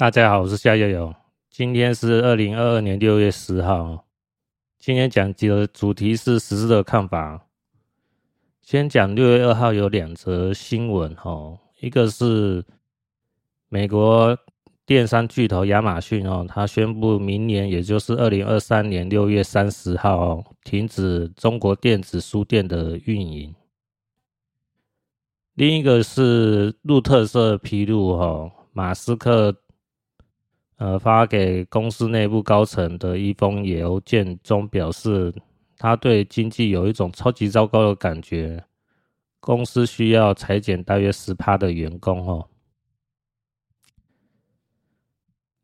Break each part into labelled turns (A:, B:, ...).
A: 大家好，我是夏悠悠。今天是二零二二年六月十号。今天讲的主题是时事的看法。先讲六月二号有两则新闻哈，一个是美国电商巨头亚马逊哦，它宣布明年也就是二零二三年六月三十号停止中国电子书店的运营。另一个是路透社披露哈，马斯克。呃，发给公司内部高层的一封邮件中表示，他对经济有一种超级糟糕的感觉，公司需要裁减大约十趴的员工哦。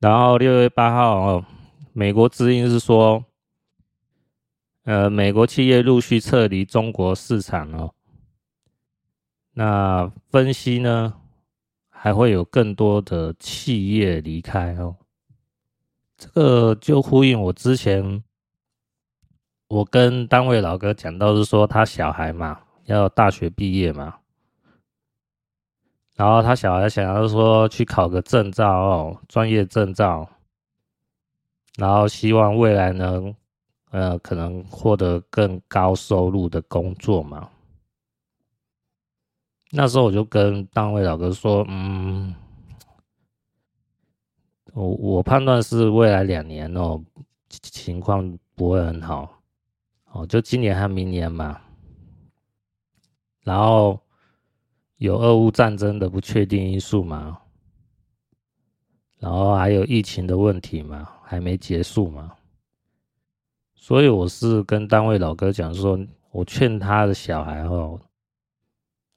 A: 然后六月八号哦，美国之音是说，呃，美国企业陆续撤离中国市场哦。那分析呢，还会有更多的企业离开哦。这个就呼应我之前，我跟单位老哥讲到是说，他小孩嘛要大学毕业嘛，然后他小孩想要说去考个证照哦，专业证照，然后希望未来能呃可能获得更高收入的工作嘛。那时候我就跟单位老哥说，嗯。我我判断是未来两年哦，情况不会很好，哦，就今年和明年嘛。然后有俄乌战争的不确定因素嘛，然后还有疫情的问题嘛，还没结束嘛。所以我是跟单位老哥讲说，我劝他的小孩哦，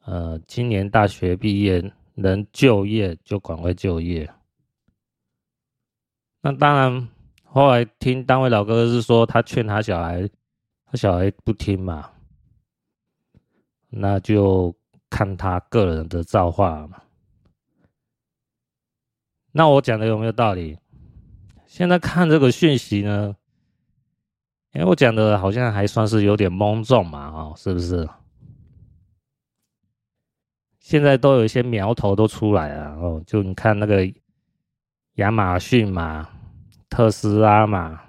A: 呃，今年大学毕业能就业就赶快就业。那当然，后来听单位老哥是说，他劝他小孩，他小孩不听嘛，那就看他个人的造化嘛。那我讲的有没有道理？现在看这个讯息呢，因为我讲的好像还算是有点懵重嘛，哦，是不是？现在都有一些苗头都出来了哦，就你看那个。亚马逊嘛，特斯拉嘛，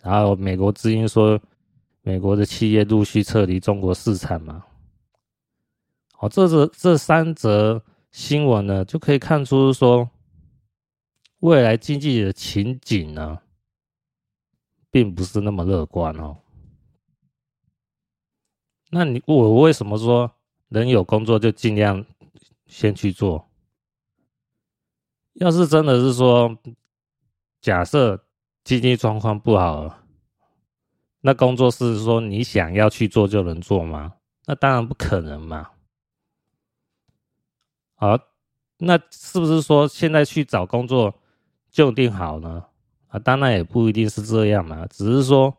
A: 然后美国之音说，美国的企业陆续撤离中国市场嘛。哦，这这这三则新闻呢，就可以看出说，未来经济的情景呢，并不是那么乐观哦。那你我为什么说能有工作就尽量先去做？要是真的是说，假设经济状况不好，那工作是说你想要去做就能做吗？那当然不可能嘛。好，那是不是说现在去找工作就定好呢？啊，当然也不一定是这样嘛，只是说，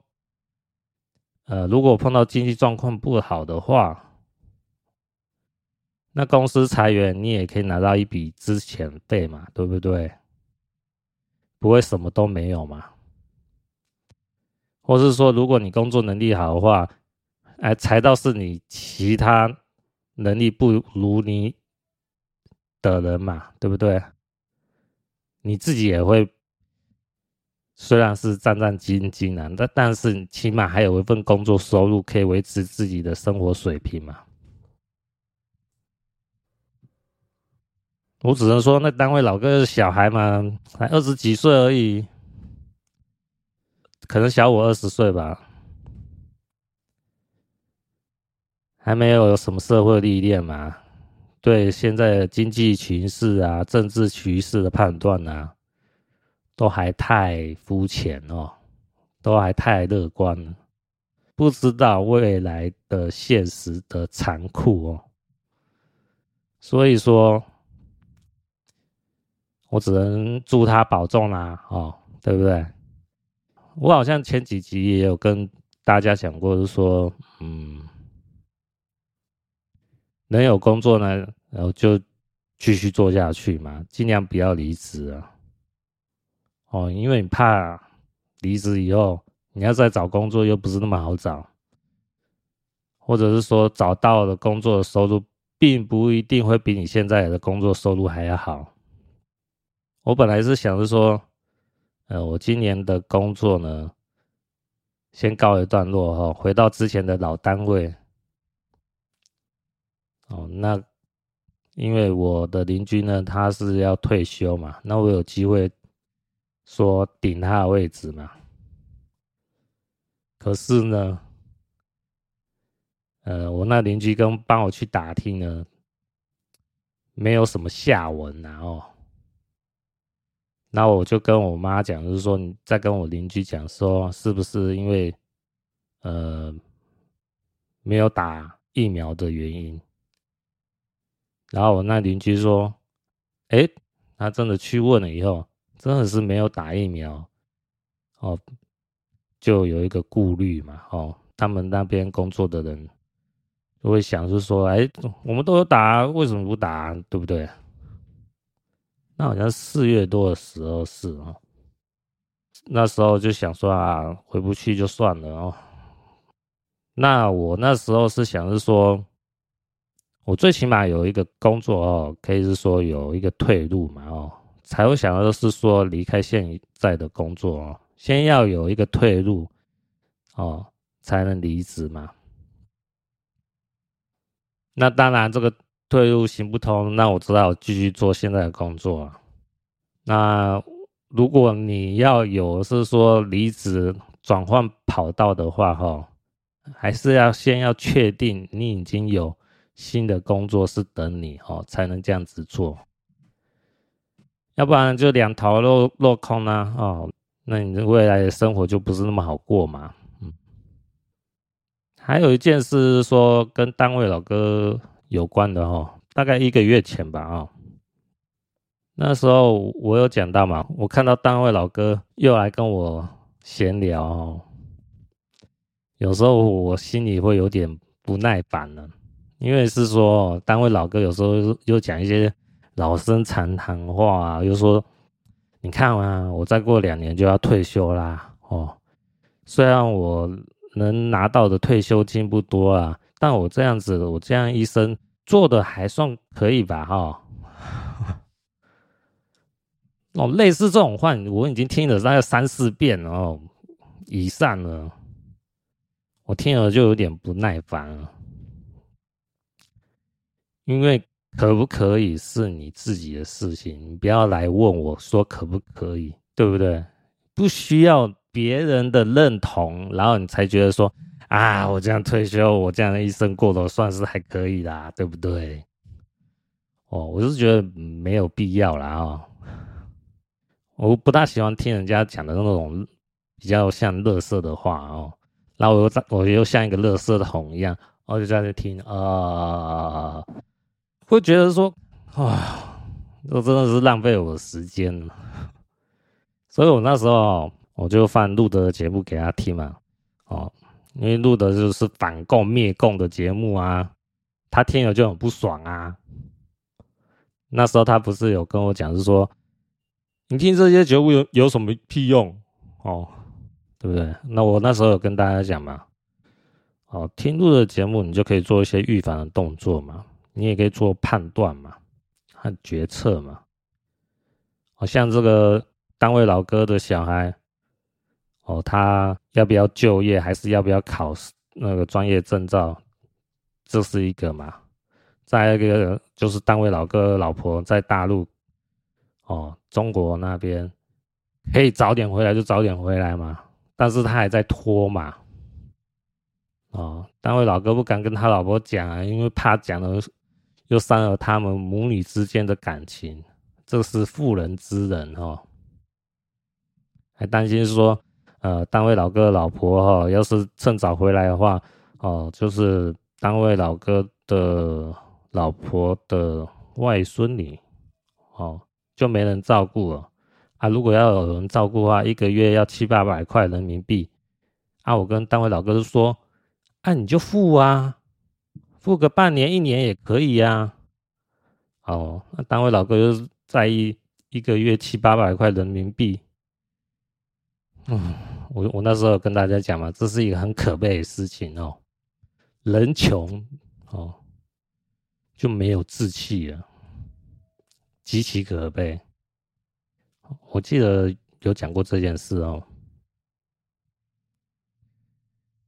A: 呃，如果碰到经济状况不好的话。那公司裁员，你也可以拿到一笔资遣费嘛，对不对？不会什么都没有嘛？或是说，如果你工作能力好的话，哎，裁到是你其他能力不如你的人嘛，对不对？你自己也会，虽然是战战兢兢啊，但但是起码还有一份工作收入可以维持自己的生活水平嘛。我只能说，那单位老哥是小孩嘛，才二十几岁而已，可能小我二十岁吧，还没有什么社会历练嘛，对现在的经济形势啊、政治局势的判断啊，都还太肤浅哦，都还太乐观了，不知道未来的现实的残酷哦，所以说。我只能祝他保重啦，哦，对不对？我好像前几集也有跟大家讲过，就是说，嗯，能有工作呢，然后就继续做下去嘛，尽量不要离职啊。哦，因为你怕离职以后，你要再找工作又不是那么好找，或者是说找到的工作的收入，并不一定会比你现在的工作收入还要好。我本来是想着说，呃，我今年的工作呢，先告一段落哈，回到之前的老单位。哦，那因为我的邻居呢，他是要退休嘛，那我有机会说顶他的位置嘛。可是呢，呃，我那邻居跟帮我去打听呢，没有什么下文啊哦。那我就跟我妈讲，就是说你再跟我邻居讲说，是不是因为呃没有打疫苗的原因？然后我那邻居说：“哎，他真的去问了以后，真的是没有打疫苗，哦，就有一个顾虑嘛，哦，他们那边工作的人就会想，就是说，哎，我们都有打，为什么不打？对不对？那好像四月多的时候是哦，那时候就想说啊，回不去就算了哦。那我那时候是想是说。”我最起码有一个工作哦，可以是说有一个退路嘛哦，才会想到是说离开现在的工作哦，先要有一个退路哦，才能离职嘛。那当然这个退路行不通，那我只好继续做现在的工作。那如果你要有是说离职转换跑道的话哈，还是要先要确定你已经有。新的工作是等你哦，才能这样子做，要不然就两头落落空啊哦，那你的未来的生活就不是那么好过嘛。嗯，还有一件事是说跟单位老哥有关的哦，大概一个月前吧哦，那时候我有讲到嘛，我看到单位老哥又来跟我闲聊，有时候我心里会有点不耐烦了。因为是说单位老哥有时候又讲一些老生常谈话啊，又说你看啊，我再过两年就要退休啦哦。虽然我能拿到的退休金不多啊，但我这样子，我这样一生做的还算可以吧哈。哦，类似这种话，我已经听了大概三四遍哦以上了，我听了就有点不耐烦了。因为可不可以是你自己的事情，你不要来问我说可不可以，对不对？不需要别人的认同，然后你才觉得说啊，我这样退休，我这样的一生过得算是还可以啦，对不对？哦，我是觉得没有必要啦哦。我不大喜欢听人家讲的那种比较像垃圾的话哦，然后我又我又像一个垃圾桶一样，我就在那听啊。呃会觉得说，啊，这真的是浪费我的时间，所以我那时候我就放路德的节目给他听嘛，哦，因为录的就是反共灭共的节目啊，他听了就很不爽啊。那时候他不是有跟我讲，是说你听这些节目有有什么屁用哦，对不对？那我那时候有跟大家讲嘛，哦，听录的节目你就可以做一些预防的动作嘛。你也可以做判断嘛，和决策嘛。好像这个单位老哥的小孩，哦，他要不要就业，还是要不要考那个专业证照，这是一个嘛。再一个就是单位老哥老婆在大陆，哦，中国那边可以早点回来就早点回来嘛，但是他还在拖嘛。哦，单位老哥不敢跟他老婆讲啊，因为怕讲了。又伤了他们母女之间的感情，这是妇人之仁哦。还担心说，呃，单位老哥老婆哈，要是趁早回来的话，哦，就是单位老哥的老婆的外孙女，哦，就没人照顾了啊。如果要有人照顾的话，一个月要七八百块人民币。啊，我跟单位老哥就说，啊，你就付啊。付个半年一年也可以呀，哦，那单位老哥又在意一个月七八百块人民币，嗯，我我那时候跟大家讲嘛，这是一个很可悲的事情哦，人穷哦就没有志气了，极其可悲。我记得有讲过这件事哦。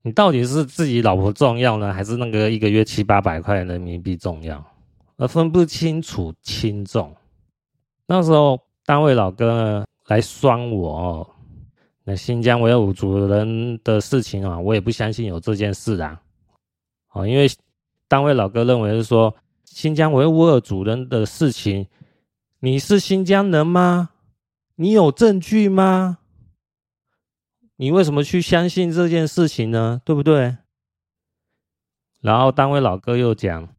A: 你到底是自己老婆重要呢，还是那个一个月七八百块人民币重要？而分不清楚轻重。那时候单位老哥呢来酸我哦，那新疆维吾尔族人的事情啊，我也不相信有这件事啊。哦，因为单位老哥认为是说新疆维吾尔族人的事情，你是新疆人吗？你有证据吗？你为什么去相信这件事情呢？对不对？然后单位老哥又讲，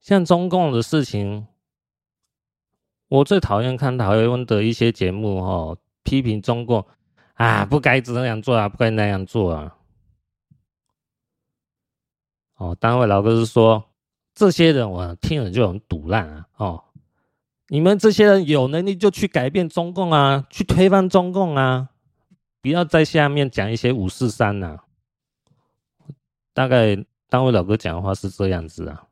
A: 像中共的事情，我最讨厌看台湾的一些节目哦，批评中共啊，不该这样做啊，不该那样做啊。哦，单位老哥是说，这些人我听了就很赌烂啊。哦，你们这些人有能力就去改变中共啊，去推翻中共啊。不要在下面讲一些五四三呐，大概单位老哥讲的话是这样子啊。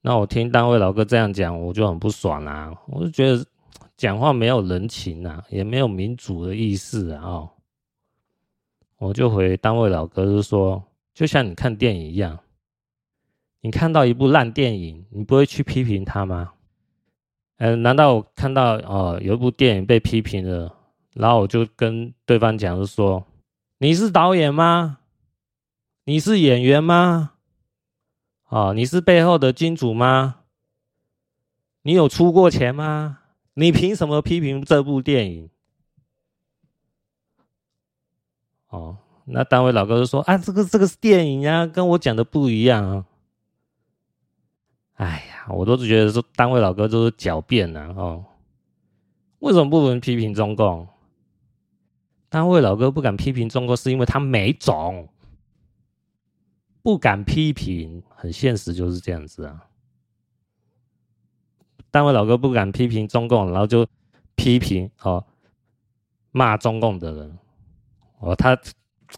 A: 那我听单位老哥这样讲，我就很不爽啊！我就觉得讲话没有人情啊，也没有民主的意思啊！我就回单位老哥就说，就像你看电影一样，你看到一部烂电影，你不会去批评他吗？嗯，难道我看到哦有一部电影被批评了？然后我就跟对方讲，就说：“你是导演吗？你是演员吗？哦，你是背后的金主吗？你有出过钱吗？你凭什么批评这部电影？”哦，那单位老哥就说：“啊，这个这个是电影呀，跟我讲的不一样啊。”哎呀，我都是觉得说单位老哥都是狡辩呐，哦，为什么不能批评中共？单位老哥不敢批评中国，是因为他没种，不敢批评，很现实就是这样子啊。单位老哥不敢批评中共，然后就批评哦，骂中共的人，哦，他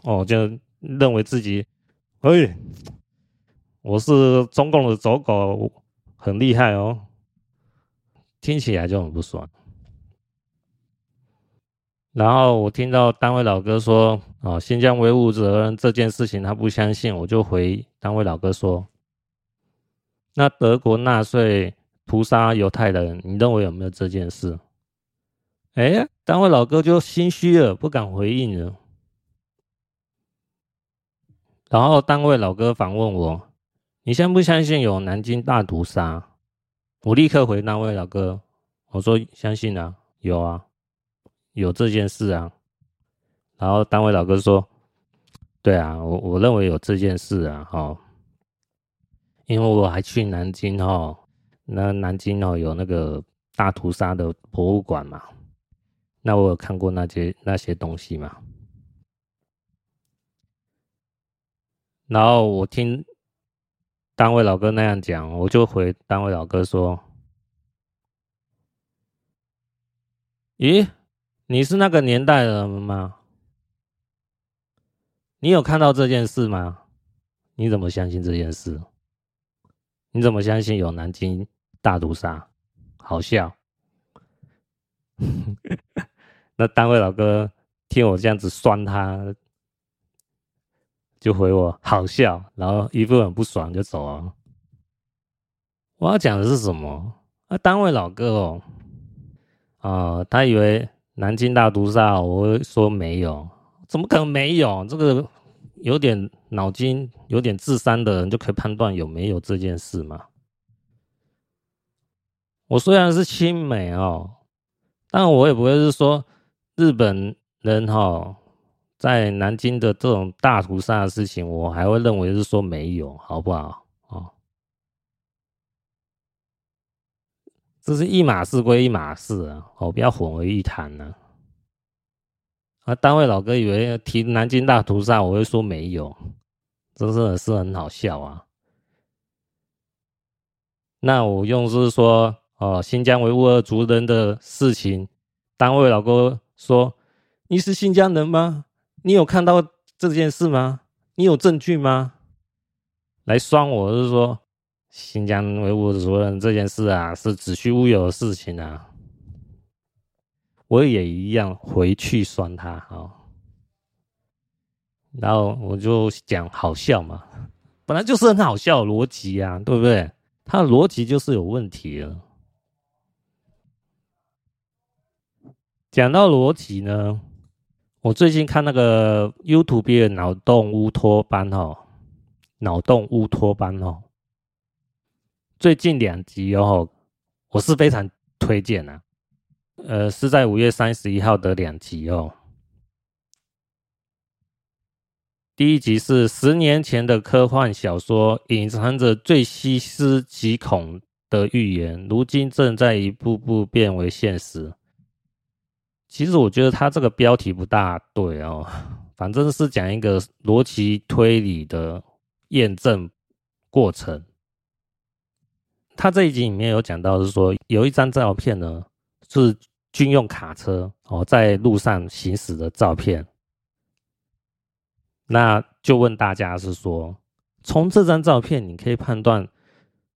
A: 哦就认为自己，哎，我是中共的走狗，很厉害哦，听起来就很不爽。然后我听到单位老哥说：“哦，新疆维吾尔族人这件事情他不相信。”我就回单位老哥说：“那德国纳粹屠杀犹太人，你认为有没有这件事？”哎，单位老哥就心虚了，不敢回应了。然后单位老哥反问我：“你相不相信有南京大屠杀？”我立刻回单位老哥：“我说相信啊，有啊。”有这件事啊，然后单位老哥说：“对啊，我我认为有这件事啊，哈，因为我还去南京哈，那南京哦有那个大屠杀的博物馆嘛，那我有看过那些那些东西嘛，然后我听单位老哥那样讲，我就回单位老哥说：咦？”你是那个年代的人吗？你有看到这件事吗？你怎么相信这件事？你怎么相信有南京大屠杀？好笑。那单位老哥听我这样子酸他，就回我好笑，然后一副很不爽就走了。我要讲的是什么？啊，单位老哥哦，啊、他以为。南京大屠杀，我会说没有，怎么可能没有？这个有点脑筋、有点智商的人就可以判断有没有这件事吗？我虽然是亲美哦，但我也不会是说日本人哈在南京的这种大屠杀的事情，我还会认为是说没有，好不好？哦，这是一码事归一码事啊，哦，不要混为一谈呢。啊，单位老哥以为提南京大屠杀，我会说没有，真的是很好笑啊。那我用是说，哦，新疆维吾尔族人的事情，单位老哥说，你是新疆人吗？你有看到这件事吗？你有证据吗？来酸我，是说。新疆维吾尔族人这件事啊，是子虚乌有的事情啊。我也一样回去酸他啊，然后我就讲好笑嘛，本来就是很好笑的逻辑啊，对不对？他逻辑就是有问题了。讲到逻辑呢，我最近看那个 YouTube 的脑洞乌托邦哦，脑洞乌托邦哦，最近两集哦，我是非常推荐啊，呃，是在五月三十一号的两集哦。第一集是十年前的科幻小说，隐藏着最细思极恐的预言，如今正在一步步变为现实。其实我觉得他这个标题不大对哦，反正是讲一个逻辑推理的验证过程。他这一集里面有讲到，是说有一张照片呢，是军用卡车哦在路上行驶的照片。那就问大家是说，从这张照片你可以判断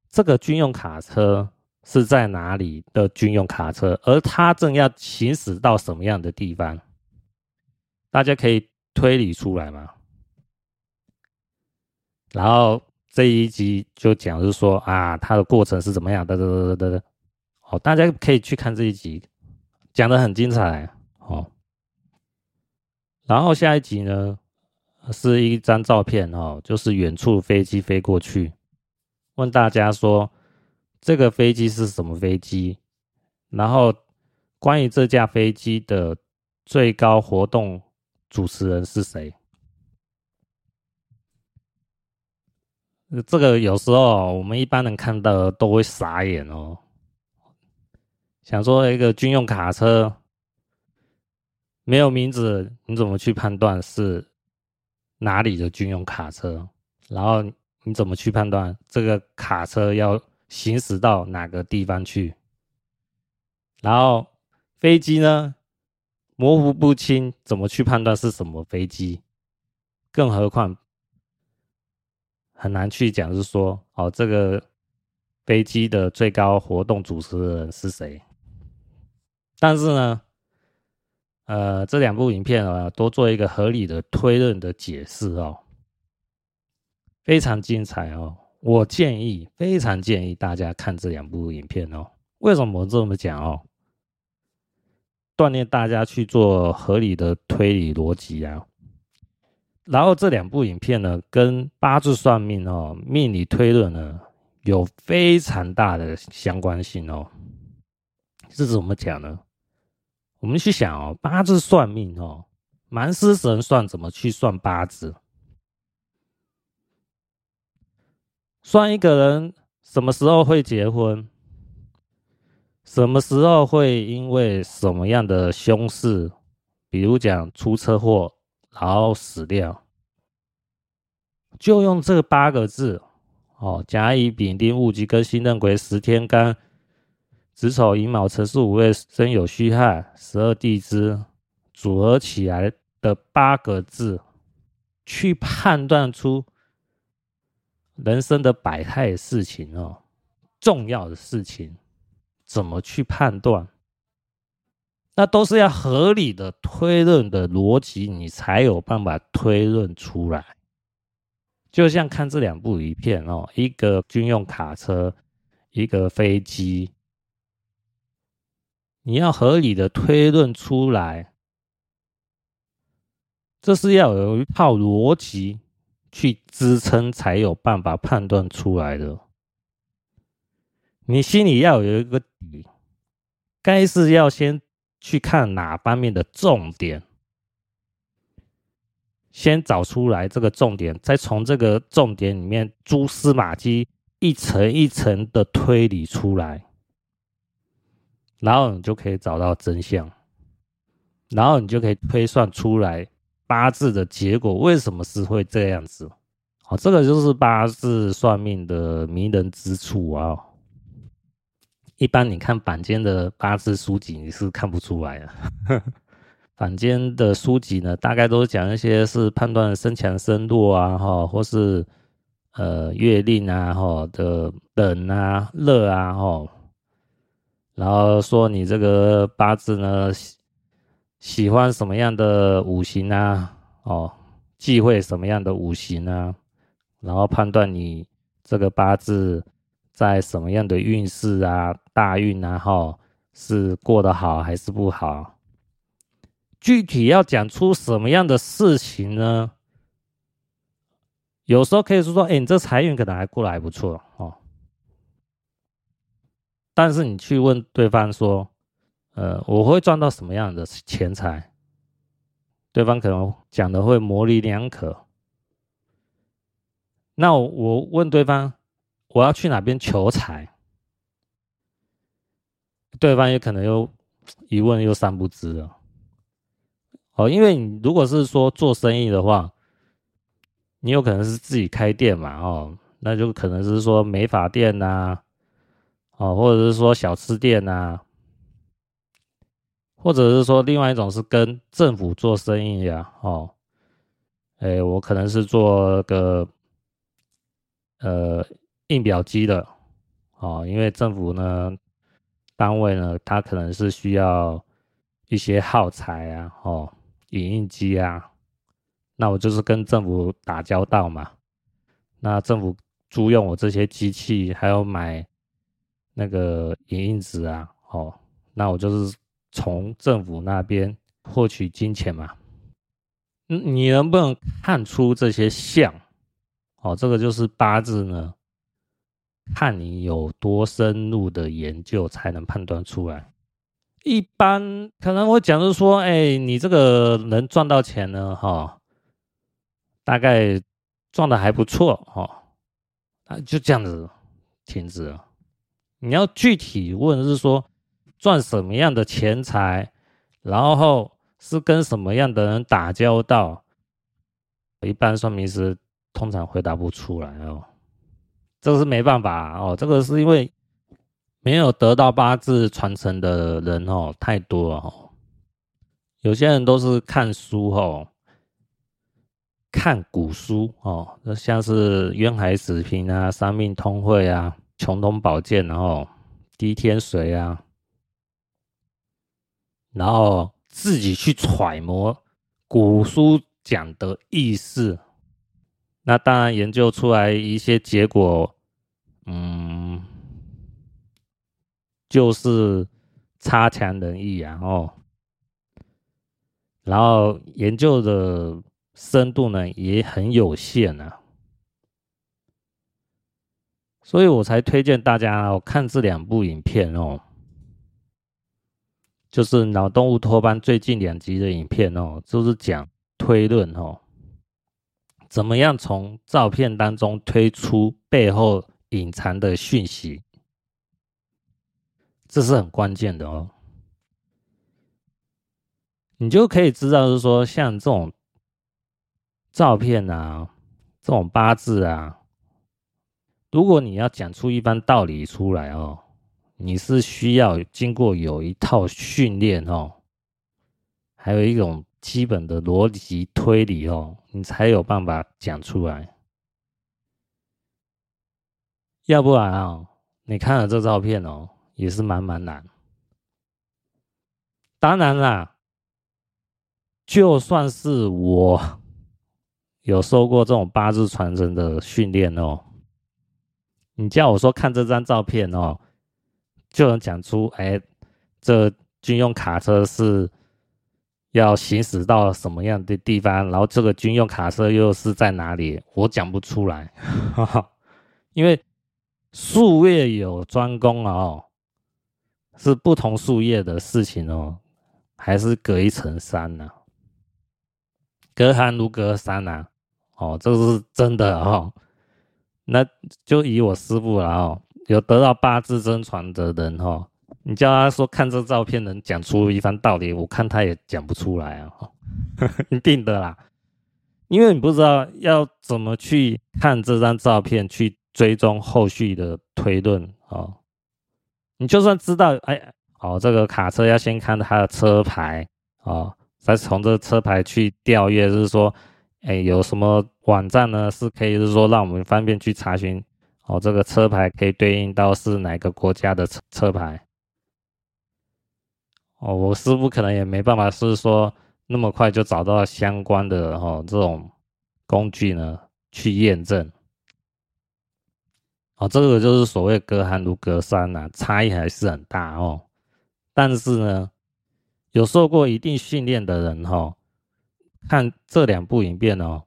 A: 这个军用卡车。是在哪里的军用卡车，而它正要行驶到什么样的地方？大家可以推理出来吗？然后这一集就讲是说啊，它的过程是怎么样的？的的的的，哦，大家可以去看这一集，讲的很精彩哦。然后下一集呢，是一张照片哦，就是远处飞机飞过去，问大家说。这个飞机是什么飞机？然后，关于这架飞机的最高活动主持人是谁？这个有时候我们一般人看到都会傻眼哦。想说一个军用卡车没有名字，你怎么去判断是哪里的军用卡车？然后你怎么去判断这个卡车要？行驶到哪个地方去？然后飞机呢？模糊不清，怎么去判断是什么飞机？更何况很难去讲，是说哦，这个飞机的最高活动主持人是谁？但是呢，呃，这两部影片啊，都做一个合理的推论的解释哦，非常精彩哦。我建议，非常建议大家看这两部影片哦。为什么我这么讲哦？锻炼大家去做合理的推理逻辑啊。然后这两部影片呢，跟八字算命哦、命理推论呢，有非常大的相关性哦。是怎么讲呢？我们去想哦，八字算命哦，满师神算怎么去算八字？算一个人什么时候会结婚，什么时候会因为什么样的凶事，比如讲出车祸然后死掉，就用这八个字哦，甲乙丙丁戊己庚辛壬癸十天干子丑寅卯辰巳午未申酉戌亥十二地支组合起来的八个字，去判断出。人生的百态事情哦，重要的事情怎么去判断？那都是要合理的推论的逻辑，你才有办法推论出来。就像看这两部影片哦，一个军用卡车，一个飞机，你要合理的推论出来，这是要有一套逻辑。去支撑才有办法判断出来的，你心里要有一个底，该是要先去看哪方面的重点，先找出来这个重点，再从这个重点里面蛛丝马迹一层一层的推理出来，然后你就可以找到真相，然后你就可以推算出来。八字的结果为什么是会这样子？哦，这个就是八字算命的迷人之处啊！一般你看坊间的八字书籍，你是看不出来的。坊间的书籍呢，大概都是讲一些是判断身强身弱啊，哈，或是呃月令啊，吼的冷啊、热啊，吼，然后说你这个八字呢喜欢什么样的五行啊，哦，忌讳什么样的五行啊，然后判断你这个八字在什么样的运势啊、大运啊，吼，是过得好还是不好？具体要讲出什么样的事情呢？有时候可以说说，哎，你这财运可能还过得还不错哦。但是你去问对方说，呃，我会赚到什么样的钱财？对方可能讲的会模棱两可。那我问对方，我要去哪边求财？对方也可能又一问又三不知了。哦，因为你如果是说做生意的话，你有可能是自己开店嘛，哦，那就可能是说美发店呐、哦，或者是说小吃店呐、或者是说另外一种是跟政府做生意呀、哦，哎，我可能是做个呃印表机的，哦，因为政府呢单位呢，它可能是需要一些耗材啊，哦。影印机啊，那我就是跟政府打交道嘛。那政府租用我这些机器，还有买那个影印纸啊，哦，那我就是从政府那边获取金钱嘛。嗯，你能不能看出这些相？哦，这个就是八字呢，看你有多深入的研究才能判断出来。一般可能会讲，是说，哎、你这个能赚到钱呢，哈，大概赚的还不错，哈，啊，就这样子停止了。你要具体问是说赚什么样的钱财，然后是跟什么样的人打交道，一般算命师通常回答不出来哦，这个是没办法哦，这个是因为。没有得到八字传承的人哦，太多了哦。有些人都是看书哦，看古书哦，那像是《渊海史评》啊，《三命通会》啊，《穷通宝鉴》然后《滴天髓》啊，然后自己去揣摩古书讲的意思。那当然研究出来一些结果，嗯。就是差强人意啊，哦，然后研究的深度呢也很有限啊，所以我才推荐大家看这两部影片哦，就是脑动物托班最近两集的影片哦，就是讲推论哦，怎么样从照片当中推出背后隐藏的讯息。这是很关键的哦，你就可以知道，是说像这种照片啊，这种八字啊，如果你要讲出一番道理出来哦，你是需要经过有一套训练哦，还有一种基本的逻辑推理哦，你才有办法讲出来。要不然啊，你看了这照片哦。也是蛮蛮难。当然啦，就算是我有受过这种八字传承的训练哦，你叫我说看这张照片哦，就能讲出哎，这军用卡车是要行驶到什么样的地方，然后这个军用卡车又是在哪里？我讲不出来，哈哈，因为术业有专攻哦。是不同术业的事情哦，还是隔一层山呢？隔行如隔山呐，哦，这是真的哦。那就以我师傅了哦，有得到八字真传的人哦，你叫他说看这照片能讲出一番道理，我看他也讲不出来啊，一定的啦，因为你不知道要怎么去看这张照片，去追踪后续的推论哦。你就算知道，哎，哦，这个卡车要先看它的车牌，哦，再从这个车牌去调阅，就是说，哎，有什么网站呢？是可以是说让我们方便去查询哦，这个车牌可以对应到是哪个国家的车车牌？哦，我师傅可能也没办法是说那么快就找到相关的哦这种工具呢去验证。哦，这个就是所谓隔行如隔山呐，差异还是很大哦。但是呢，有受过一定训练的人哈，看这两部影片哦，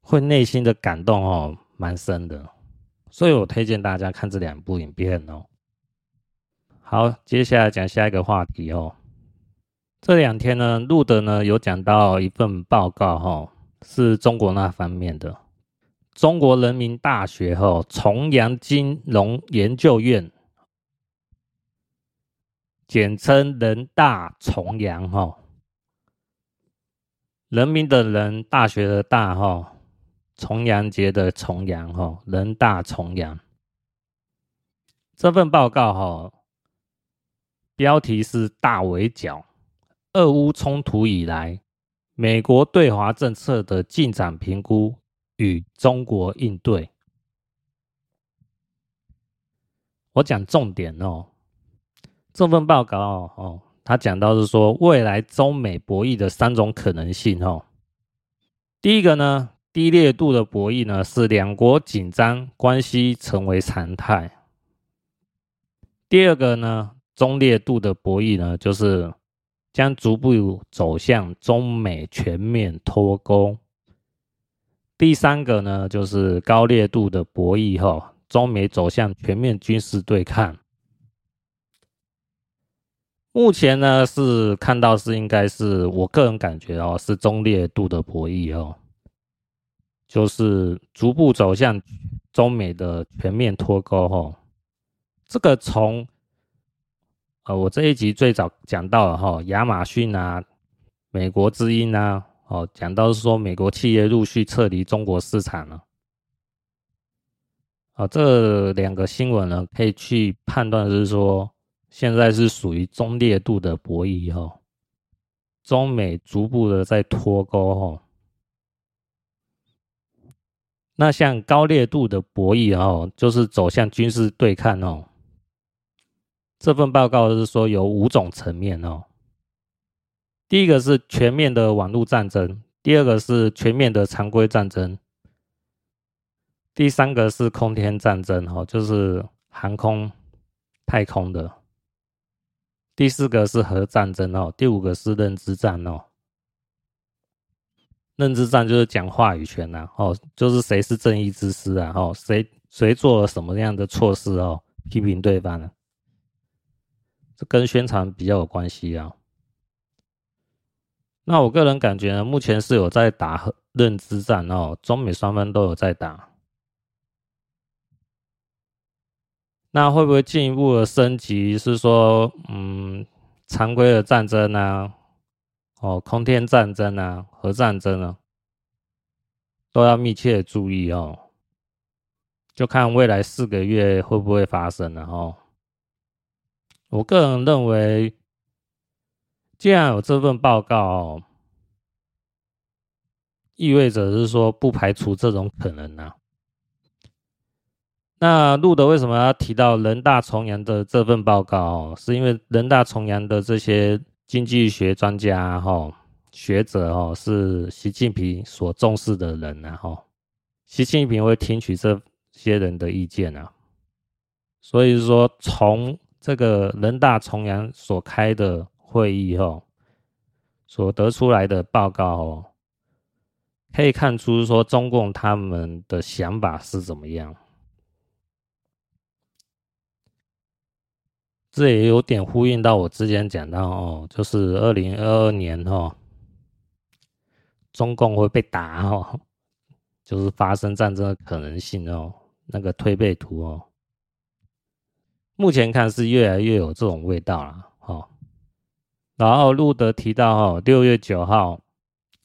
A: 会内心的感动哦，蛮深的。所以我推荐大家看这两部影片哦。好，接下来讲下一个话题哦。这两天呢，录的呢有讲到一份报告哈，是中国那方面的。中国人民大学哈重阳金融研究院，简称人大重阳哈，人民的人，大学的大哈，重阳节的重阳哈，人大重阳。这份报告哈，标题是“大围剿”，俄乌冲突以来，美国对华政策的进展评估。与中国应对，我讲重点哦。这份报告哦，哦，他讲到是说未来中美博弈的三种可能性哦。第一个呢，低烈度的博弈呢，是两国紧张关系成为常态。第二个呢，中烈度的博弈呢，就是将逐步走向中美全面脱钩。第三个呢，就是高烈度的博弈，哈，中美走向全面军事对抗。目前呢，是看到是应该是我个人感觉哦，是中烈度的博弈哦，就是逐步走向中美的全面脱钩，哈。这个从呃，我这一集最早讲到了哈，亚马逊啊，美国之音啊。哦，讲到是说美国企业陆续撤离中国市场了。啊，这两个新闻呢，可以去判断是说，现在是属于中烈度的博弈哈，中美逐步的在脱钩哈。那像高烈度的博弈哦，就是走向军事对抗哦。这份报告是说有五种层面哦。第一个是全面的网络战争，第二个是全面的常规战争，第三个是空天战争，哦，就是航空、太空的，第四个是核战争哦，第五个是认知战哦。认知战就是讲话语权呐，哦，就是谁是正义之师啊，哦，谁谁做了什么样的错事哦，批评对方呢？这跟宣传比较有关系啊。那我个人感觉呢，目前是有在打认知战哦，中美双方都有在打。那会不会进一步的升级？是说，嗯，常规的战争啊，哦，空天战争啊，核战争啊，都要密切注意哦。就看未来四个月会不会发生了哦。我个人认为。既然有这份报告，意味着是说不排除这种可能啊。那路德为什么要提到人大重阳的这份报告？是因为人大重阳的这些经济学专家哈学者哈是习近平所重视的人啊哈，习近平会听取这些人的意见啊。所以说，从这个人大重阳所开的。会议后所得出来的报告哦，可以看出说中共他们的想法是怎么样。这也有点呼应到我之前讲到哦，就是二零二二年哦，中共会被打哦，就是发生战争的可能性哦，那个推背图哦，目前看是越来越有这种味道了哦。然后路德提到哦，六月九号，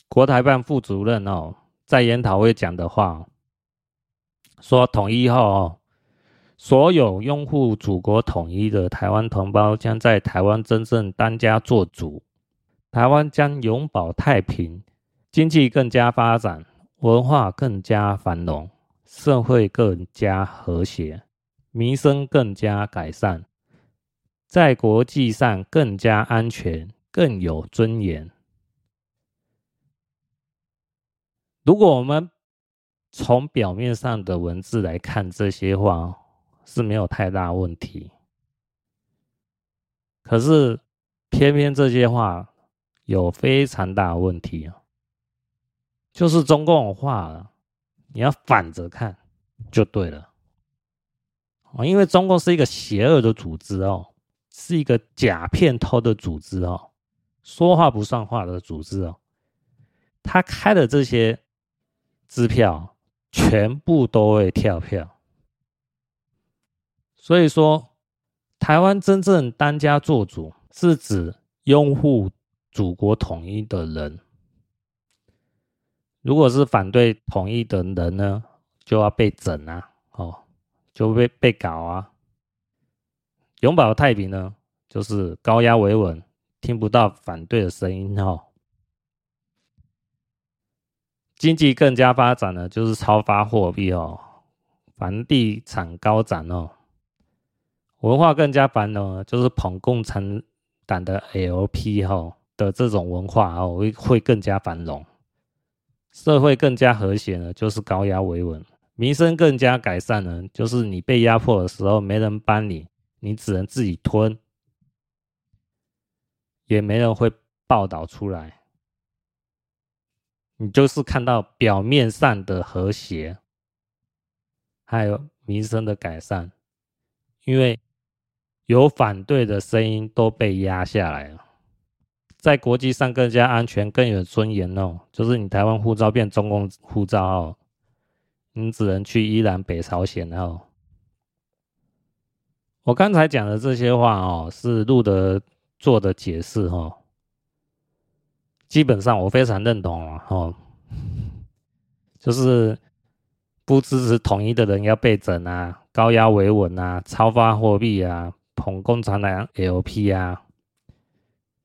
A: 国台办副主任哦，在研讨会讲的话，说统一后哦，所有拥护祖国统一的台湾同胞将在台湾真正当家作主，台湾将永保太平，经济更加发展，文化更加繁荣，社会更加和谐，民生更加改善，在国际上更加安全，更有尊严。如果我们从表面上的文字来看这些话，是没有太大问题。可是，偏偏这些话有非常大的问题啊，就是中共话了，你要反着看就对了。因为中共是一个邪恶的组织哦，是一个假骗偷的组织哦，说话不算话的组织哦，他开的这些。支票全部都会跳票，所以说，台湾真正当家做主是指拥护祖国统一的人。如果是反对统一的人呢，就要被整啊，哦，就被被搞啊。永保太平呢，就是高压维稳，听不到反对的声音哦。经济更加发展呢，就是超发货币哦，房地产高涨哦，文化更加繁荣，就是捧共产党的 LP 哈的这种文化哦，会会更加繁荣，社会更加和谐呢，就是高压维稳，民生更加改善呢，就是你被压迫的时候没人帮你，你只能自己吞，也没人会报道出来。你就是看到表面上的和谐，还有民生的改善，因为有反对的声音都被压下来了，在国际上更加安全、更有尊严哦。就是你台湾护照变中共护照哦，你只能去伊朗、北朝鲜哦。我刚才讲的这些话哦，是路德做的解释哦。基本上我非常认同啊，哦，就是不支持统一的人要被整啊，高压维稳啊，超发货币啊，捧共产党 LP 啊，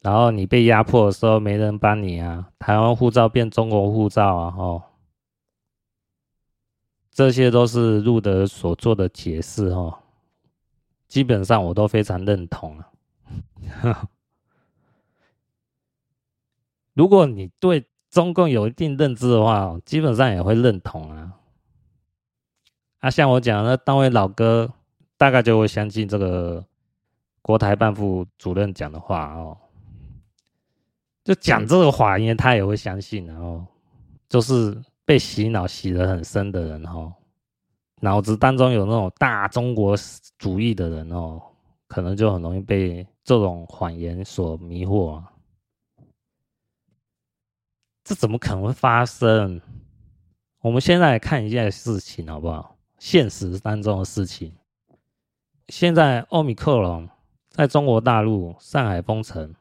A: 然后你被压迫的时候没人帮你啊，台湾护照变中国护照啊，哦，这些都是路德所做的解释哦，基本上我都非常认同啊。如果你对中共有一定认知的话，基本上也会认同啊。啊，像我讲的那单位老哥，大概就会相信这个国台办副主任讲的话哦。就讲这个话，因为他也会相信，然后就是被洗脑洗得很深的人哦，脑子当中有那种大中国主义的人哦，可能就很容易被这种谎言所迷惑啊。这怎么可能会发生？我们现在来看一下事情好不好？现实当中的事情。现在奥密克戎在中国大陆上海封城，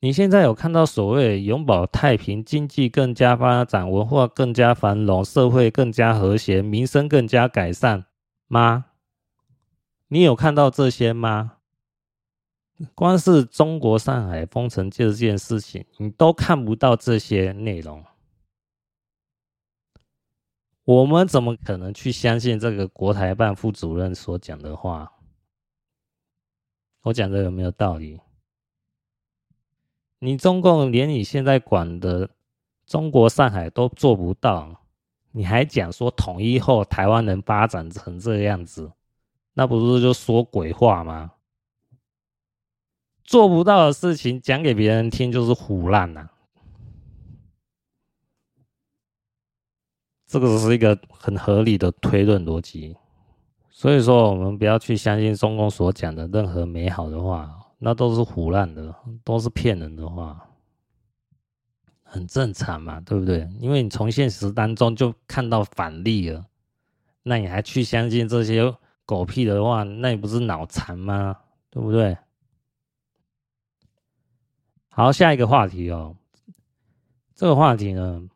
A: 你现在有看到所谓永保太平、经济更加发展、文化更加繁荣、社会更加和谐、民生更加改善吗？你有看到这些吗？光是中国上海封城这件事情，你都看不到这些内容，我们怎么可能去相信这个国台办副主任所讲的话？我讲的有没有道理？你中共连你现在管的中国上海都做不到，你还讲说统一后台湾能发展成这样子，那不是就说鬼话吗？做不到的事情讲给别人听就是胡烂呐，这个是一个很合理的推论逻辑。所以说，我们不要去相信中共所讲的任何美好的话，那都是胡乱的，都是骗人的话，很正常嘛，对不对？因为你从现实当中就看到反例了，那你还去相信这些狗屁的话，那你不是脑残吗？对不对？好，下一个话题哦。这个话题呢，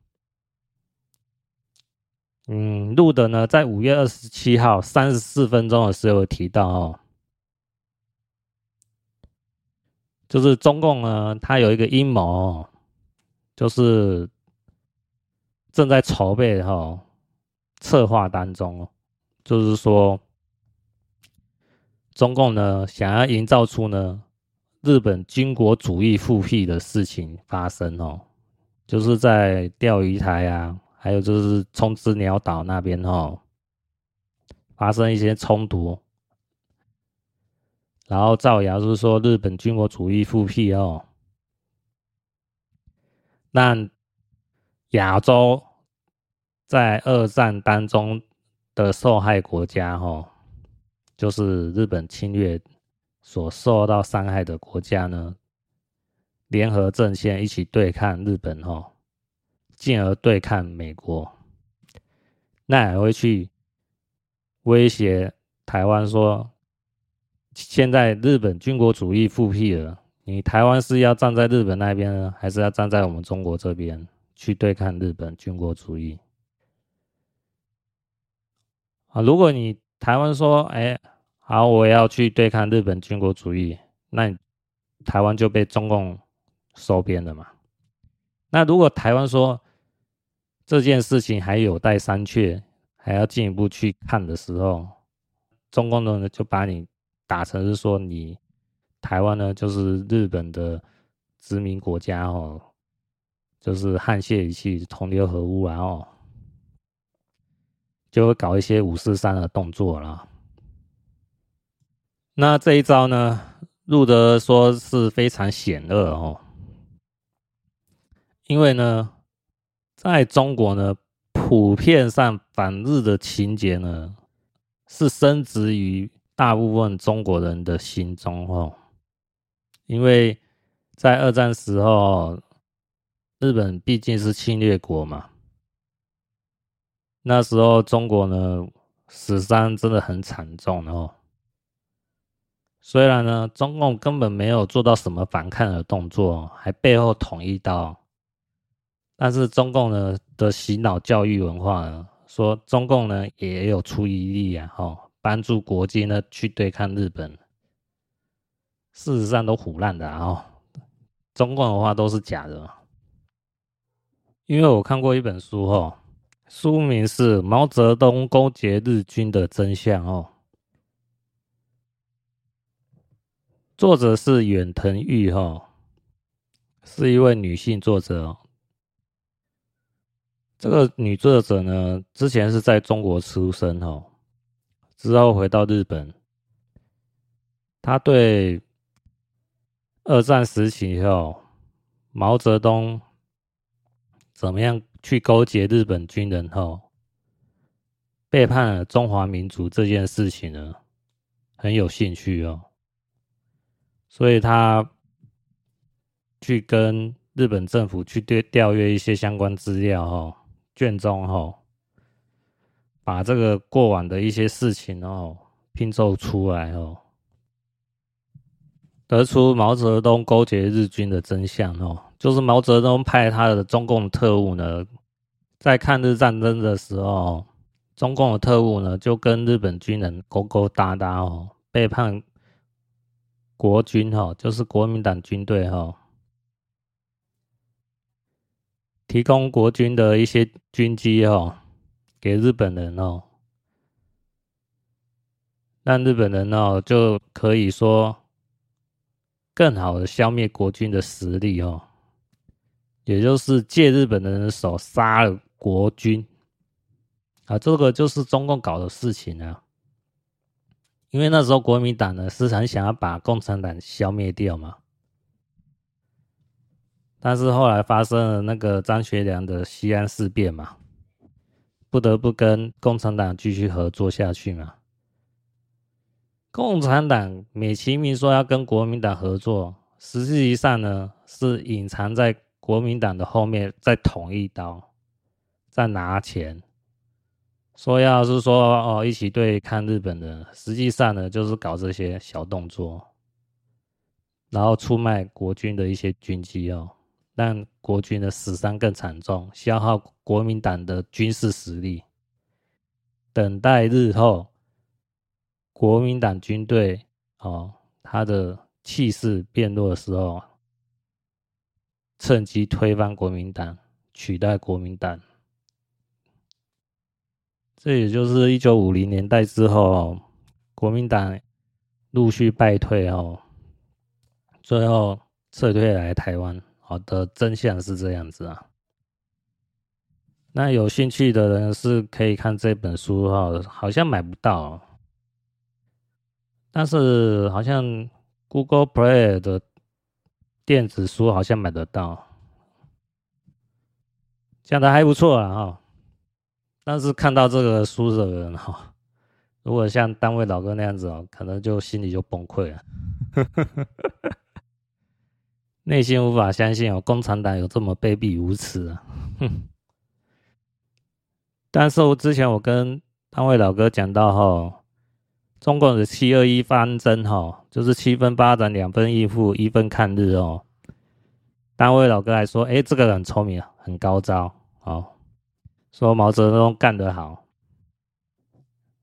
A: 嗯，录的呢，在五月二十七号三十四分钟的时候提到哦，就是中共呢，他有一个阴谋，就是正在筹备哈，策划当中，就是说，中共呢想要营造出呢日本军国主义复辟的事情发生哦，就是在钓鱼台啊，还有就是冲之鸟岛那边哦，发生一些冲突。然后造谣是说日本军国主义复辟哦，让亚洲在二战当中的受害国家哦，就是日本侵略所受到伤害的国家呢，联合阵线一起对抗日本哦，进而对抗美国，那还会去威胁台湾说。现在日本军国主义复辟了，你台湾是要站在日本那边呢，还是要站在我们中国这边去对抗日本军国主义？啊，如果你台湾说，哎，好，我要去对抗日本军国主义，那你台湾就被中共收编了嘛？那如果台湾说这件事情还有待商榷，还要进一步去看的时候，中共呢就把你。打成是说你台湾呢，就是日本的殖民国家哦，就是沆瀣一气、同流合污，然后就会搞一些五四三的动作了。那这一招呢，入德说是非常险恶哦，因为呢，在中国呢，普遍上反日的情节呢，是深植于。大部分中国人的心中哦，因为在二战时候，日本毕竟是侵略国嘛，那时候中国呢死伤真的很惨重哦。虽然呢，中共根本没有做到什么反抗的动作，还背后捅一刀，但是中共呢的洗脑教育文化呢，说中共呢也有出一力啊，吼。帮助国军呢去对抗日本，事实上都唬烂的啊、中共的话都是假的，因为我看过一本书哦，书名是《毛泽东勾结日军的真相》哦，作者是远藤玉哈，是一位女性作者哦。这个女作者呢，之前是在中国出生哦。之后回到日本，她对二战时期以后毛泽东怎么样去勾结日本军人后背叛了中华民族这件事情呢，很有兴趣哦，所以他去跟日本政府去调调阅一些相关资料哦，卷宗哦。把这个过往的一些事情哦拼凑出来哦，得出毛泽东勾结日军的真相哦，就是毛泽东派他的中共特务呢，在抗日战争的时候，中共的特务呢就跟日本军人勾勾搭搭哦，背叛国军哦，就是国民党军队哦，提供国军的一些军机哦。给日本人哦，让日本人哦就可以说更好的消灭国军的实力哦，也就是借日本人的手杀了国军啊，这个就是中共搞的事情啊。因为那时候国民党呢是很想要把共产党消灭掉嘛，但是后来发生了那个张学良的西安事变嘛。不得不跟共产党继续合作下去嘛？共产党美其名说要跟国民党合作，实际上呢是隐藏在国民党的后面，再捅一刀，再拿钱。说要是说哦一起对抗日本人，实际上呢就是搞这些小动作，然后出卖国军的一些军机哦。让国军的死伤更惨重，消耗国民党的军事实力，等待日后国民党军队哦，他的气势变弱的时候，趁机推翻国民党，取代国民党。这也就是一九五零年代之后，国民党陆续败退哦，最后撤退来台湾。好的，真相是这样子啊。那有兴趣的人是可以看这本书哈，好像买不到，但是好像 Google Play 的电子书好像买得到，讲的还不错啊哈。但是看到这个书的人哈，如果像单位老哥那样子哦，可能就心里就崩溃了，内心无法相信哦，共产党有这么卑鄙无耻啊，哼。但是我之前我跟单位老哥讲到哈，中共的七二一方针哈，就是七分发展，两分依附，一分抗日哦。单位老哥还说，哎，这个很聪明，很高招哦，说毛泽东干得好。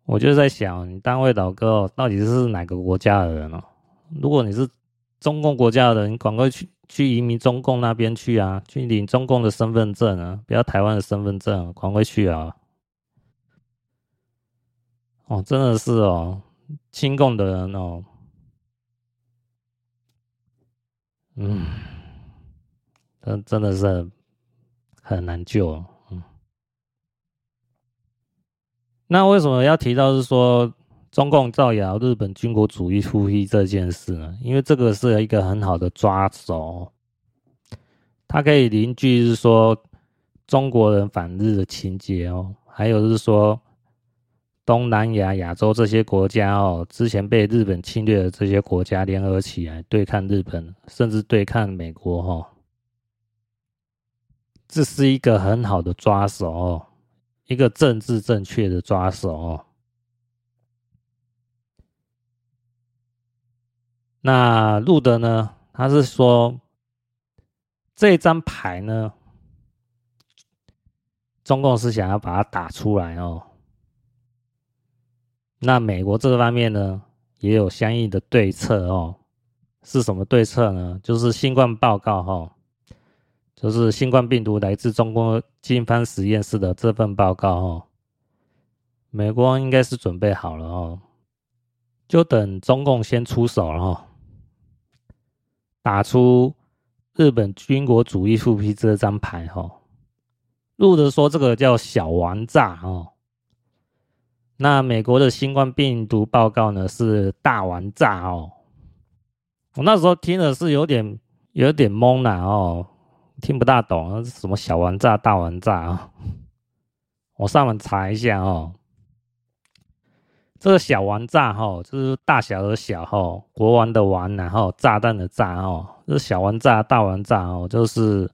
A: 我就在想，你单位老哥到底是哪个国家的人哦？如果你是中共国家的人，你赶快去去移民中共那边去啊，去领中共的身份证啊，不要台湾的身份证，赶快去啊！哦，真的是哦，亲共的人哦，嗯，真真的是很难救，嗯。那为什么要提到是说中共造谣日本军国主义复辟这件事呢？因为这个是一个很好的抓手，它可以凝聚是说中国人反日的情节哦，还有是说。东南亚、亚洲这些国家哦，之前被日本侵略的这些国家联合起来对抗日本，甚至对抗美国哦，这是一个很好的抓手，一个政治正确的抓手。那路德呢？他是说这张牌呢，中共是想要把它打出来哦。那美国这方面呢，也有相应的对策哦。是什么对策呢？就是新冠报告哈，就是新冠病毒来自中国经方实验室的这份报告哦。美国应该是准备好了哦，就等中共先出手了哈，打出日本军国主义复辟这张牌哈。路德说这个叫小王炸哦。那美国的新冠病毒报告呢，是大王炸哦，我那时候听的是有点有点懵啦哦，听不大懂，什么小王炸、大王炸啊？我上网查一下哦，这个小王炸哈，就是大小的小哈，国王的王，然后炸弹的炸哦，这小王炸、大王炸哦，就是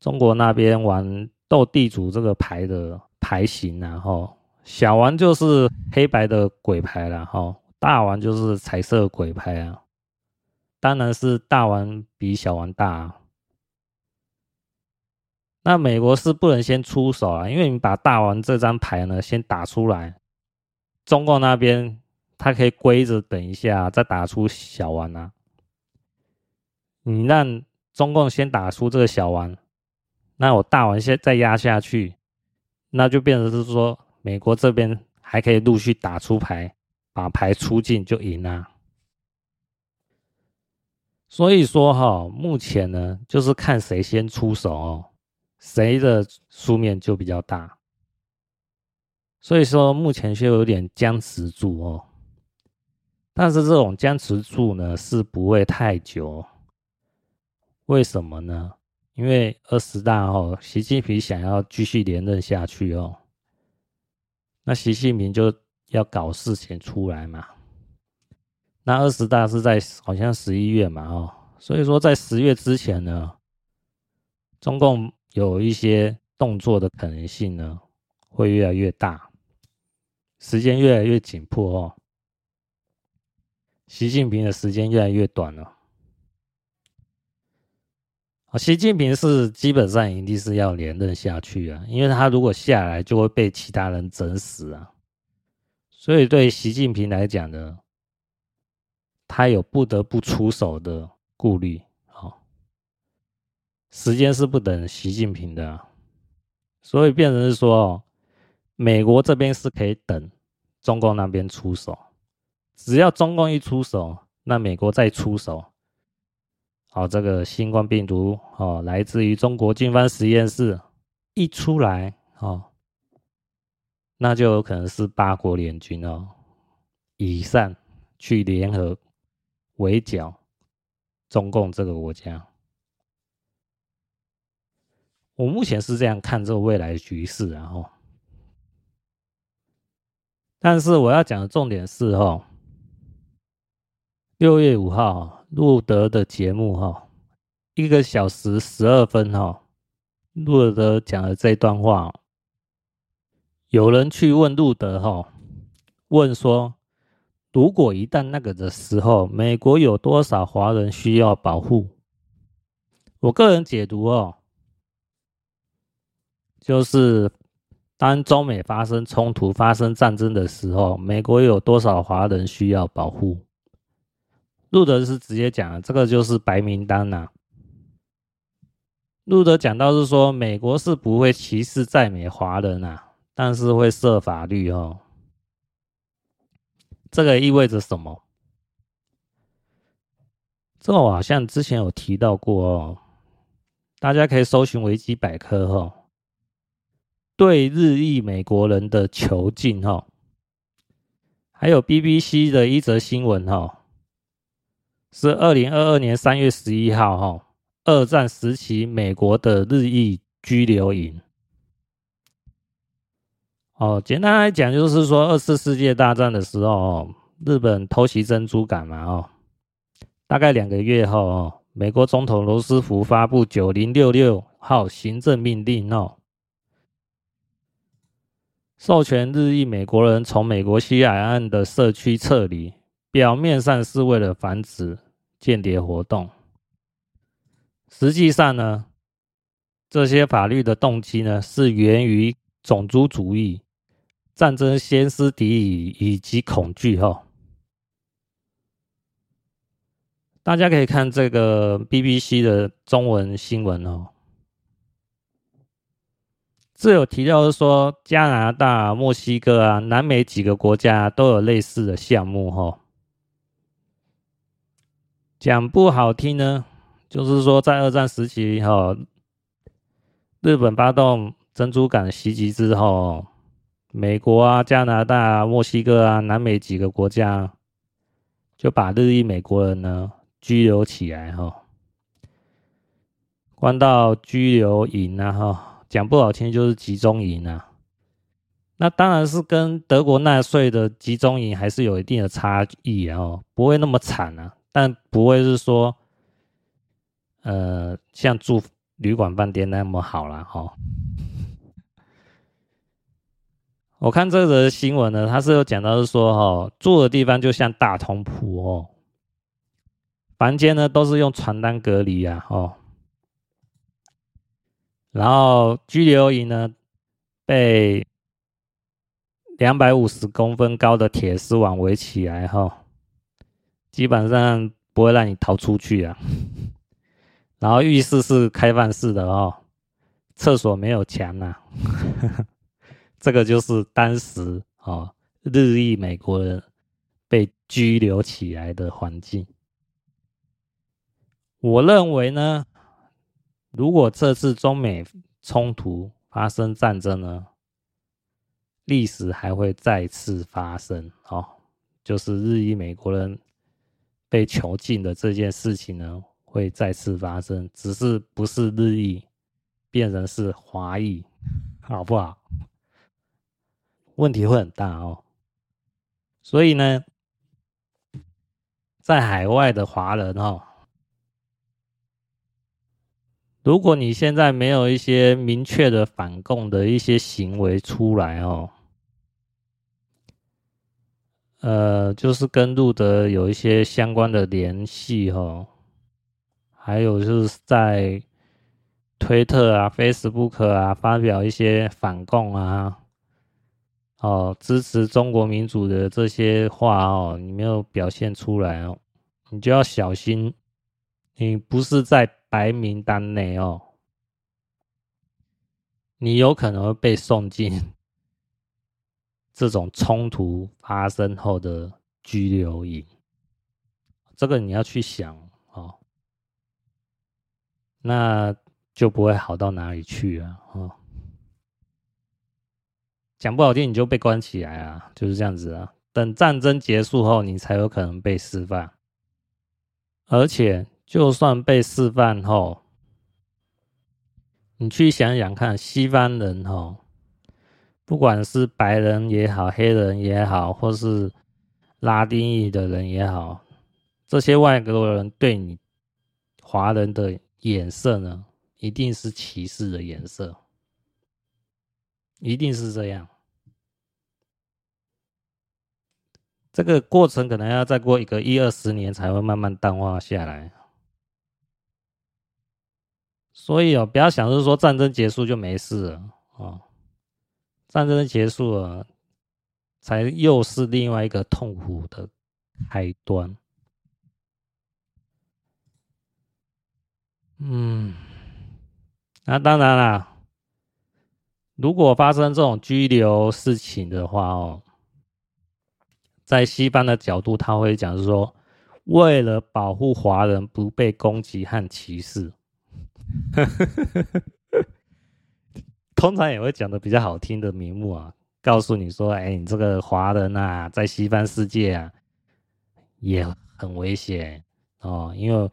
A: 中国那边玩斗地主这个牌的牌型然后。小王就是黑白的鬼牌了哈，大王就是彩色鬼牌啊，当然是大王比小王大。那美国是不能先出手啊，因为你把大王这张牌呢先打出来，中共那边他可以规着等一下再打出小王啊。你让中共先打出这个小王，那我大王先再压下去，那就变成是说。美国这边还可以陆续打出牌，把牌出尽就赢了。所以说哈，目前呢就是看谁先出手哦，谁的输面就比较大。所以说目前却有点僵持住哦，但是这种僵持住呢是不会太久。为什么呢？因为二十大哦，习近平想要继续连任下去哦。那习近平就要搞事情出来嘛？那二十大是在好像十一月嘛，哦，所以说在十月之前呢，中共有一些动作的可能性呢，会越来越大，时间越来越紧迫哦，习近平的时间越来越短了。习近平是基本上一定是要连任下去啊，因为他如果下来就会被其他人整死啊，所以对习近平来讲呢，他有不得不出手的顾虑。好，时间是不等习近平的，所以变成是说，美国这边是可以等中共那边出手，只要中共一出手，那美国再出手。好，这个新冠病毒哦，来自于中国军方实验室一出来哦，那就有可能是八国联军哦，以上去联合围剿中共这个国家。我目前是这样看这个未来的局势，然后，但是我要讲的重点是哦，六月五号，路德的节目哈，一个小时十二分哈，路德讲的这段话，有人去问路德哈，问说，如果一旦那个的时候，美国有多少华人需要保护？我个人解读哦。就是当中美发生冲突、发生战争的时候，美国有多少华人需要保护？路德是直接讲，这个就是白名单呐、路德讲到是说，美国是不会歧视在美华人、啊，但是会设法律哦。这个意味着什么？这个我好像之前有提到过哦，大家可以搜寻维基百科哦。对日裔美国人的囚禁，哈，还有 BBC 的一则新闻，哈，是二零二二年三月十一号，哈，二战时期美国的日裔拘留营。哦，简单来讲，就是说二次世界大战的时候，日本偷袭珍珠港嘛，哦，大概两个月后，哦，美国总统罗斯福发布九零六六号行政命令，哦。授权日裔美国人从美国西海岸的社区撤离，表面上是为了防止间谍活动，实际上呢，这些法律的动机呢是源于种族主义、战争歇斯底里以及恐惧。哈，大家可以看这个 BBC 的中文新闻哦。这有提到是说，加拿大、墨西哥啊，南美几个国家都有类似的项目哈。讲不好听呢，就是说在二战时期哈，日本发动珍珠港袭击之后，美国啊、加拿大啊、墨西哥啊，南美几个国家就把日裔美国人呢拘留起来哈，关到拘留营啊哈。讲不好听就是集中营啊，那当然是跟德国纳粹的集中营还是有一定的差异哦，不会那么惨啊，但不会是说，呃，像住旅馆饭店那么好了哈。我看这则新闻呢，他是有讲到是说哈，住的地方就像大通铺哦，房间呢都是用床单隔离啊哦。然后拘留营呢，被两百五十公分高的铁丝网围起来哈，基本上不会让你逃出去啊。然后浴室是开放式的哦，厕所没有墙呐。这个就是当时哦，日裔美国人被拘留起来的环境。我认为呢。如果这次中美冲突发生战争呢，历史还会再次发生哦，就是日裔美国人被囚禁的这件事情呢，会再次发生，只是不是日裔，变成是华裔，好不好？问题会很大哦。所以呢，在海外的华人哦。如果你现在没有一些明确的反共的一些行为出来哦，呃，就是跟路德有一些相关的联系哦，还有就是在推特啊、Facebook 啊发表一些反共啊，哦，支持中国民主的这些话哦，你没有表现出来哦，你就要小心，你不是在。白名单内哦，你有可能会被送进 这种冲突发生后的拘留营，这个你要去想哦，那就不会好到哪里去啊！哦，讲不好听，你就被关起来啊，就是这样子啊。等战争结束后，你才有可能被释放，而且就算被释放后，你去想想看，西方人哦，不管是白人也好，黑人也好，或是拉丁裔的人也好，这些外国人对你华人的眼色呢，一定是歧视的颜色，一定是这样。这个过程可能要再过一个一二十年才会慢慢淡化下来。所以哦，不要想着说战争结束就没事了哦，战争结束了，才又是另外一个痛苦的开端。嗯，那当然啦，如果发生这种拘留事情的话哦，在西方的角度，他会讲是说，为了保护华人不被攻击和歧视。通常也会讲的比较好听的名目啊，告诉你说，哎，你这个华人啊，在西方世界啊，也很危险哦，因为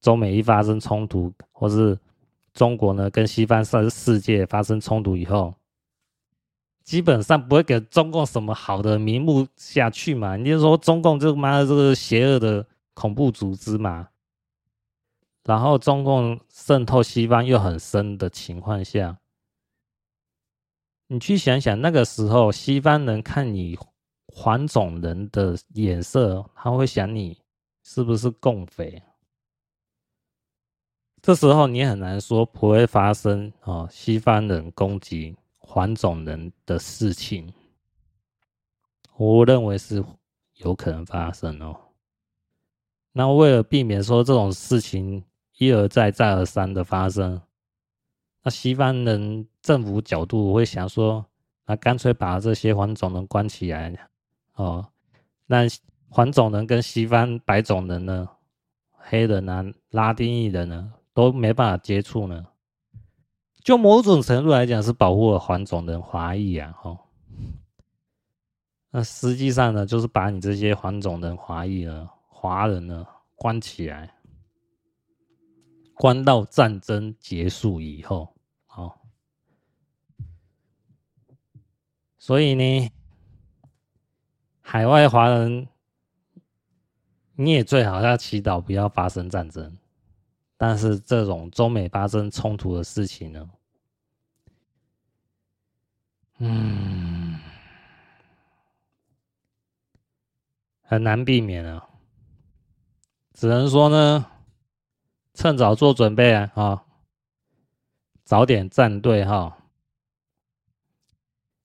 A: 中美一发生冲突，或是中国呢跟西方世世界发生冲突以后，基本上不会给中共什么好的名目下去嘛，你就说中共就妈的这个邪恶的恐怖组织嘛。然后中共渗透西方又很深的情况下，你去想想那个时候西方人看你黄种人的眼色，他会想你是不是共匪？这时候你很难说不会发生哦，西方人攻击黄种人的事情，我认为是有可能发生哦。那为了避免说这种事情，一而再、再而三的发生，那西方人政府角度会想说，那干脆把这些黄种人关起来，哦，那黄种人跟西方白种人呢、黑人啊、拉丁裔人呢，都没办法接触呢。就某种程度来讲，是保护了黄种人、华裔啊，哦，那实际上呢，就是把你这些黄种人、华裔呢、华人呢关起来。关到战争结束以后，好，所以呢，海外华人，你也最好要祈祷不要发生战争。但是这种中美发生冲突的事情呢，嗯，很难避免啊，只能说呢。趁早做准备啊！哈，早点站队哈。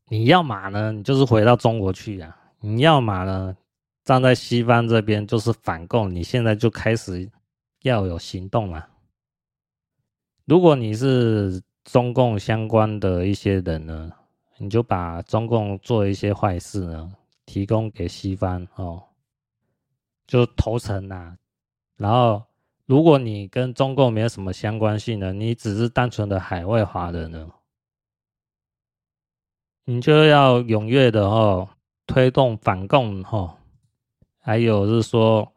A: 你要嘛呢，你就是回到中国去啊；你要嘛呢，站在西方这边就是反共。你现在就开始要有行动了。如果你是中共相关的一些人呢，你就把中共做一些坏事呢，提供给西方哦，就投诚呐，然后。如果你跟中共没有什么相关性的，你只是单纯的海外华人呢，你就要踊跃的哦，推动反共哈，还有是说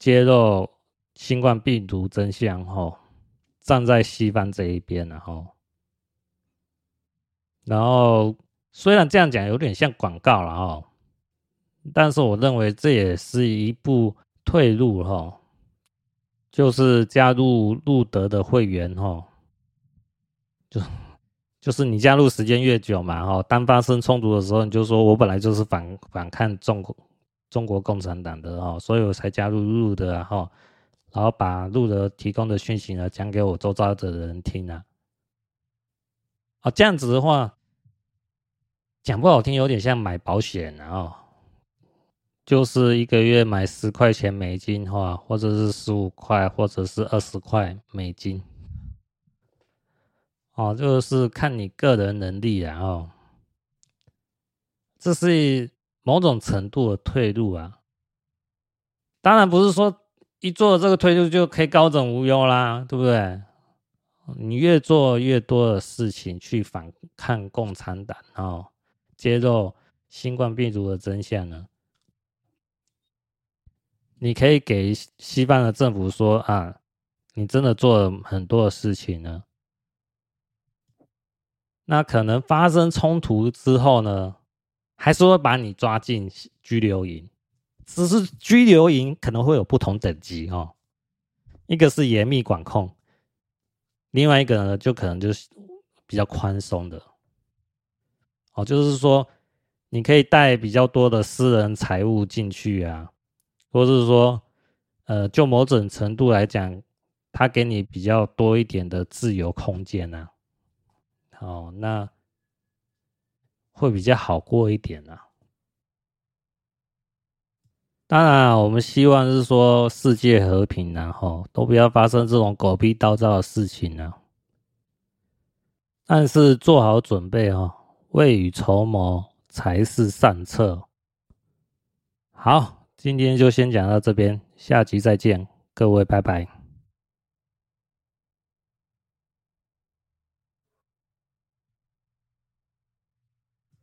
A: 揭露新冠病毒真相哈，站在西方这一边然后，然后虽然这样讲有点像广告了哈，但是我认为这也是一步退路哈。就是加入路德的会员哈，就就是你加入时间越久嘛哈，当发生冲突的时候，你就说我本来就是反反抗中国中国共产党的哈，所以我才加入路德哈，然后把路德提供的讯息呢讲给我周遭的人听啊，啊这样子的话，讲不好听有点像买保险啊。就是一个月买十块钱美金哈，或者是十五块，或者是二十块美金，哦，就是看你个人能力啊，哦，这是某种程度的退路啊。当然不是说一做这个退路就可以高枕无忧啦，对不对？你越做越多的事情去反抗共产党，然后揭露新冠病毒的真相呢？你可以给西方的政府说啊，你真的做了很多的事情呢。那可能发生冲突之后呢，还是会把你抓进拘留营，只是拘留营可能会有不同等级哦。一个是严密管控，另外一个呢，就可能就是比较宽松的。哦，就是说你可以带比较多的私人财物进去啊，或是说，呃，就某种程度来讲，他给你比较多一点的自由空间啊。哦，那会比较好过一点呢、啊。当然，我们希望是说世界和平、啊，然后都不要发生这种狗屁倒灶的事情呢、啊。但是做好准备哦，未雨绸缪才是上策。好，今天就先讲到这边，下集再见，各位拜拜。